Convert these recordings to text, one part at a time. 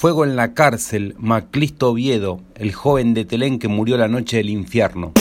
Fuego en la cárcel, Maclisto Oviedo, el joven de Telén que murió la noche del infierno.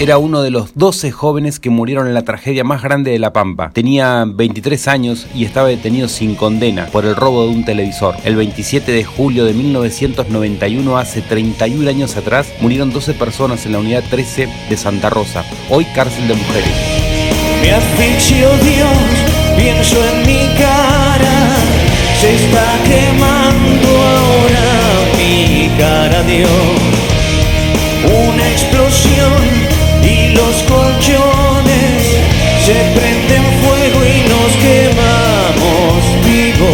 Era uno de los 12 jóvenes que murieron en la tragedia más grande de La Pampa. Tenía 23 años y estaba detenido sin condena por el robo de un televisor. El 27 de julio de 1991, hace 31 años atrás, murieron 12 personas en la unidad 13 de Santa Rosa, hoy cárcel de mujeres. Me asfixio Dios, pienso en mi cara, se está quemando ahora mi cara Dios. Una explosión y los colchones se prenden fuego y nos quemamos vivo.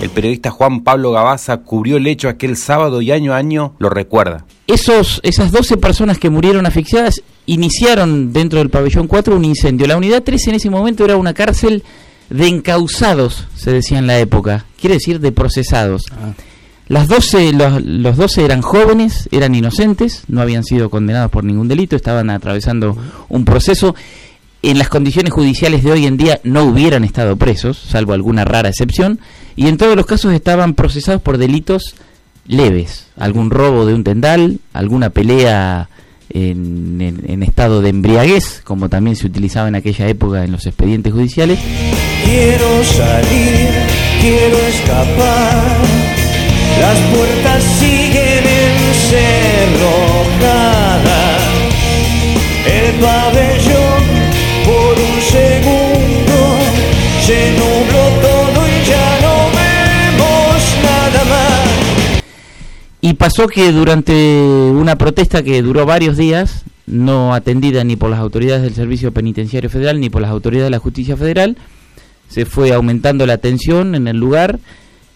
El periodista Juan Pablo Gabaza cubrió el hecho aquel sábado y año a año lo recuerda. Esos, esas 12 personas que murieron asfixiadas iniciaron dentro del pabellón 4 un incendio. La unidad 13 en ese momento era una cárcel de encausados, se decía en la época, quiere decir de procesados. Ah. Las 12, los, los 12 eran jóvenes, eran inocentes, no habían sido condenados por ningún delito, estaban atravesando un proceso. En las condiciones judiciales de hoy en día no hubieran estado presos, salvo alguna rara excepción, y en todos los casos estaban procesados por delitos leves, algún robo de un tendal, alguna pelea en, en, estado de embriaguez, como también se utilizaba en aquella época en los expedientes judiciales. Quiero salir, quiero escapar las puertas siguen encerrojadas. El pabellón por un segundo se nubló todo y ya no vemos nada más. Y pasó que durante una protesta que duró varios días, no atendida ni por las autoridades del Servicio Penitenciario Federal ni por las autoridades de la Justicia Federal, se fue aumentando la tensión en el lugar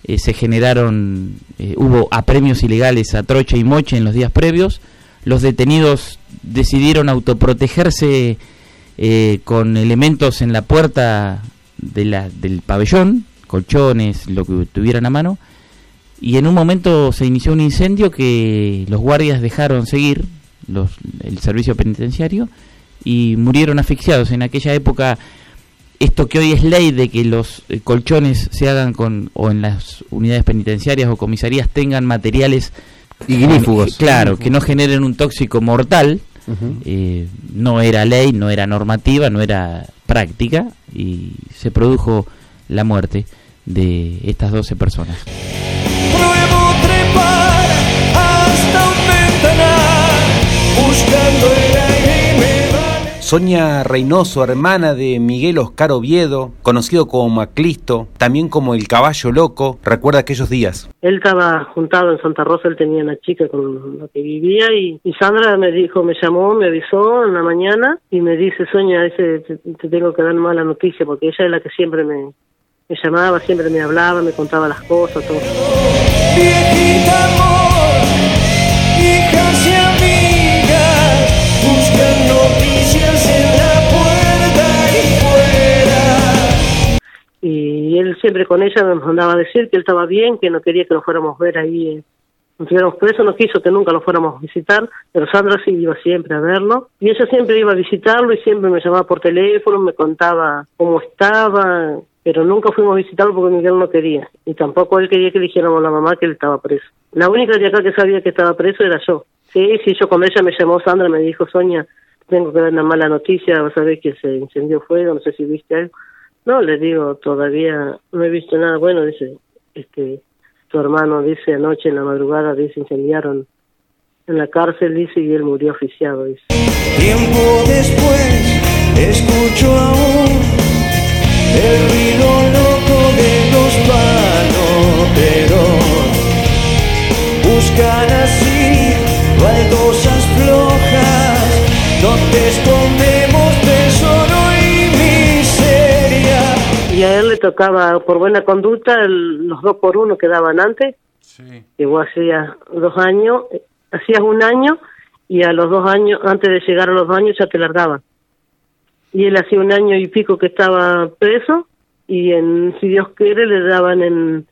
eh, se generaron, eh, hubo apremios ilegales a troche y moche en los días previos, los detenidos decidieron autoprotegerse eh, con elementos en la puerta de la, del pabellón, colchones, lo que tuvieran a mano, y en un momento se inició un incendio que los guardias dejaron seguir, los, el servicio penitenciario, y murieron asfixiados. En aquella época esto que hoy es ley de que los eh, colchones se hagan con o en las unidades penitenciarias o comisarías tengan materiales ignífugos, claro, que no generen un tóxico mortal, eh, no era ley, no era normativa, no era práctica y se produjo la muerte de estas 12 personas. Sonia Reynoso, hermana de Miguel Oscar Oviedo, conocido como Maclisto, también como el caballo loco, recuerda aquellos días. Él estaba juntado en Santa Rosa, él tenía una chica con la que vivía y, Sandra me dijo, me llamó, me avisó en la mañana y me dice, Sonia, ese, te, tengo que dar mala noticia porque ella es la que siempre me, me llamaba, siempre me hablaba, me contaba las cosas, todo. y él siempre con ella nos mandaba a decir que él estaba bien, que no quería que nos fuéramos a ver ahí, nos fuéramos presos, no quiso que nunca lo fuéramos a visitar, pero Sandra sí iba siempre a verlo, y ella siempre iba a visitarlo y siempre me llamaba por teléfono, me contaba cómo estaba, pero nunca fuimos a visitarlo porque Miguel no quería, y tampoco él quería que dijéramos a la mamá que él estaba preso. La única de acá que sabía que estaba preso era yo. Sí, sí, yo con ella me llamó Sandra, me dijo, Sonia, tengo que dar una mala noticia, vas a ver que se incendió fuego, no sé si viste algo. No, le digo, todavía no he visto nada bueno, dice, este, tu hermano dice anoche en la madrugada, dice, incendiaron en la cárcel, dice, y él murió oficiado, dice. Tiempo después, escucho aún el ruido loco de tocaba por buena conducta los dos por uno que daban antes. Sí. Llegó hacía dos años, hacías un año y a los dos años, antes de llegar a los dos años ya te largaban. Y él hacía un año y pico que estaba preso y en, si Dios quiere le daban en,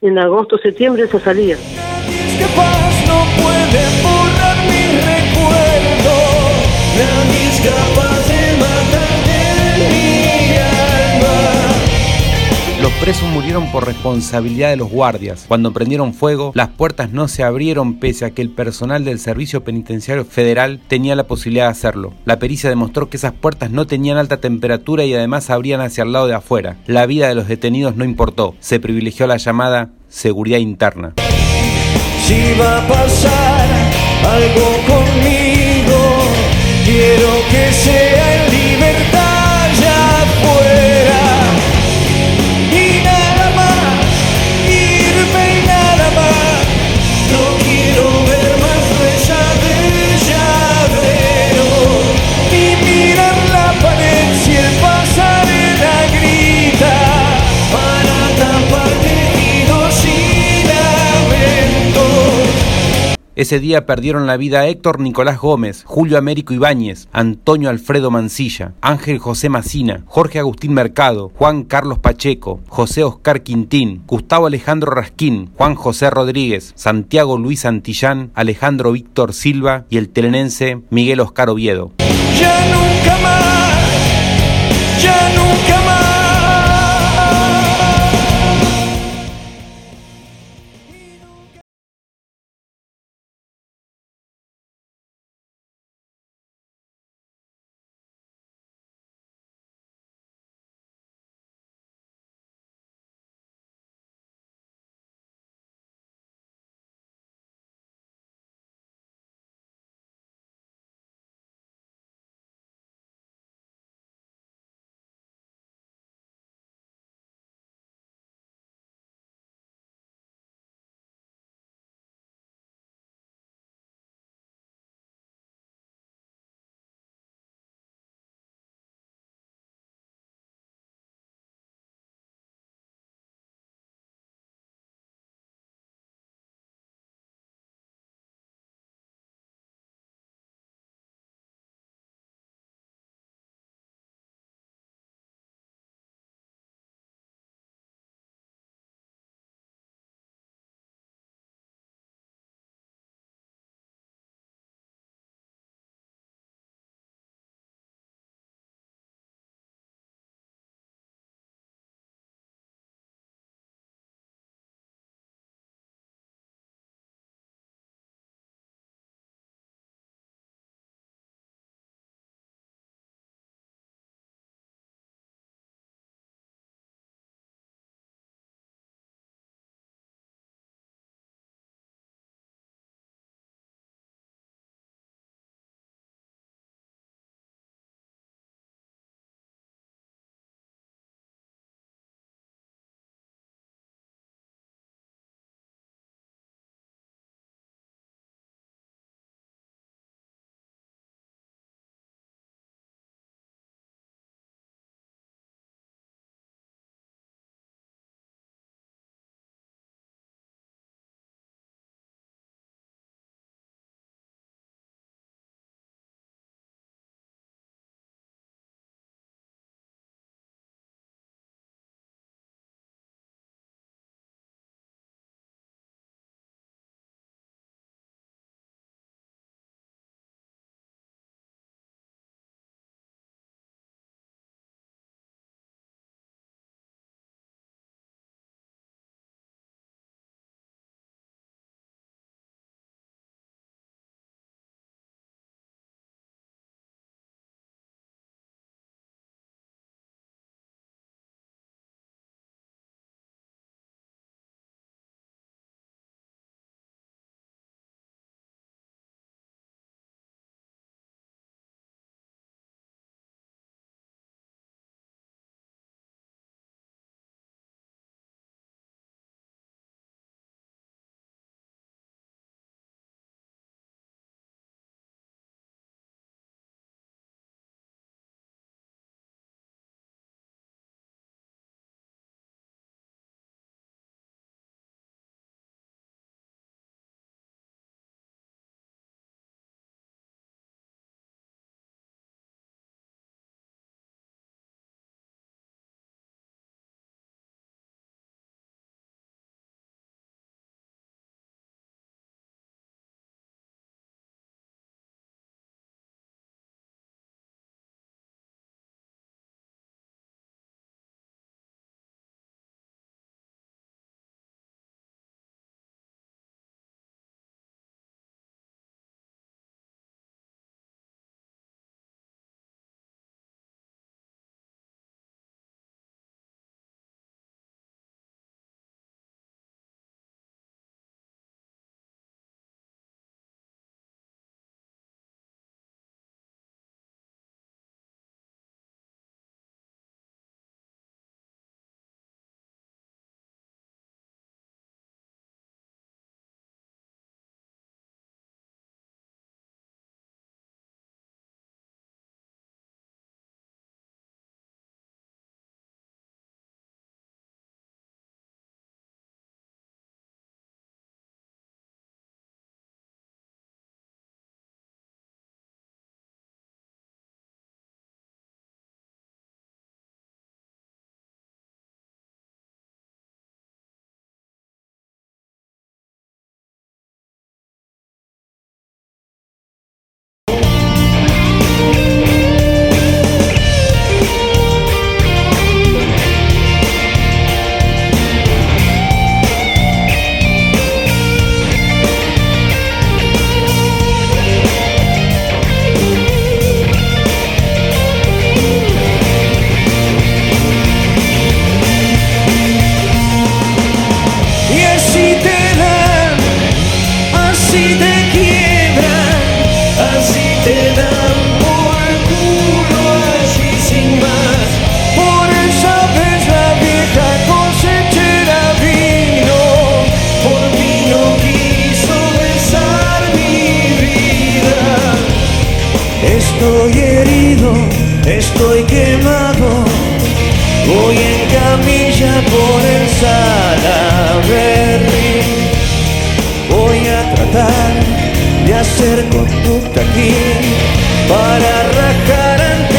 en agosto, septiembre, eso salía. no puede borrar mi recuerdo, presos murieron por responsabilidad de los guardias. Cuando prendieron fuego, las puertas no se abrieron pese a que el personal del Servicio Penitenciario Federal tenía la posibilidad de hacerlo. La pericia demostró que esas puertas no tenían alta temperatura y además abrían hacia el lado de afuera. La vida de los detenidos no importó, se privilegió la llamada seguridad interna. Si va a pasar algo conmigo, quiero que sea en libertad Ese día perdieron la vida Héctor Nicolás Gómez, Julio Américo Ibáñez, Antonio Alfredo Mancilla, Ángel José Macina, Jorge Agustín Mercado, Juan Carlos Pacheco, José Oscar Quintín, Gustavo Alejandro Rasquín, Juan José Rodríguez, Santiago Luis Santillán, Alejandro Víctor Silva y el telenense Miguel Oscar Oviedo. Ya nunca más, querido, estoy quemado, voy en camilla por el Salaberry. Voy a tratar de hacer conducta aquí para rajar ante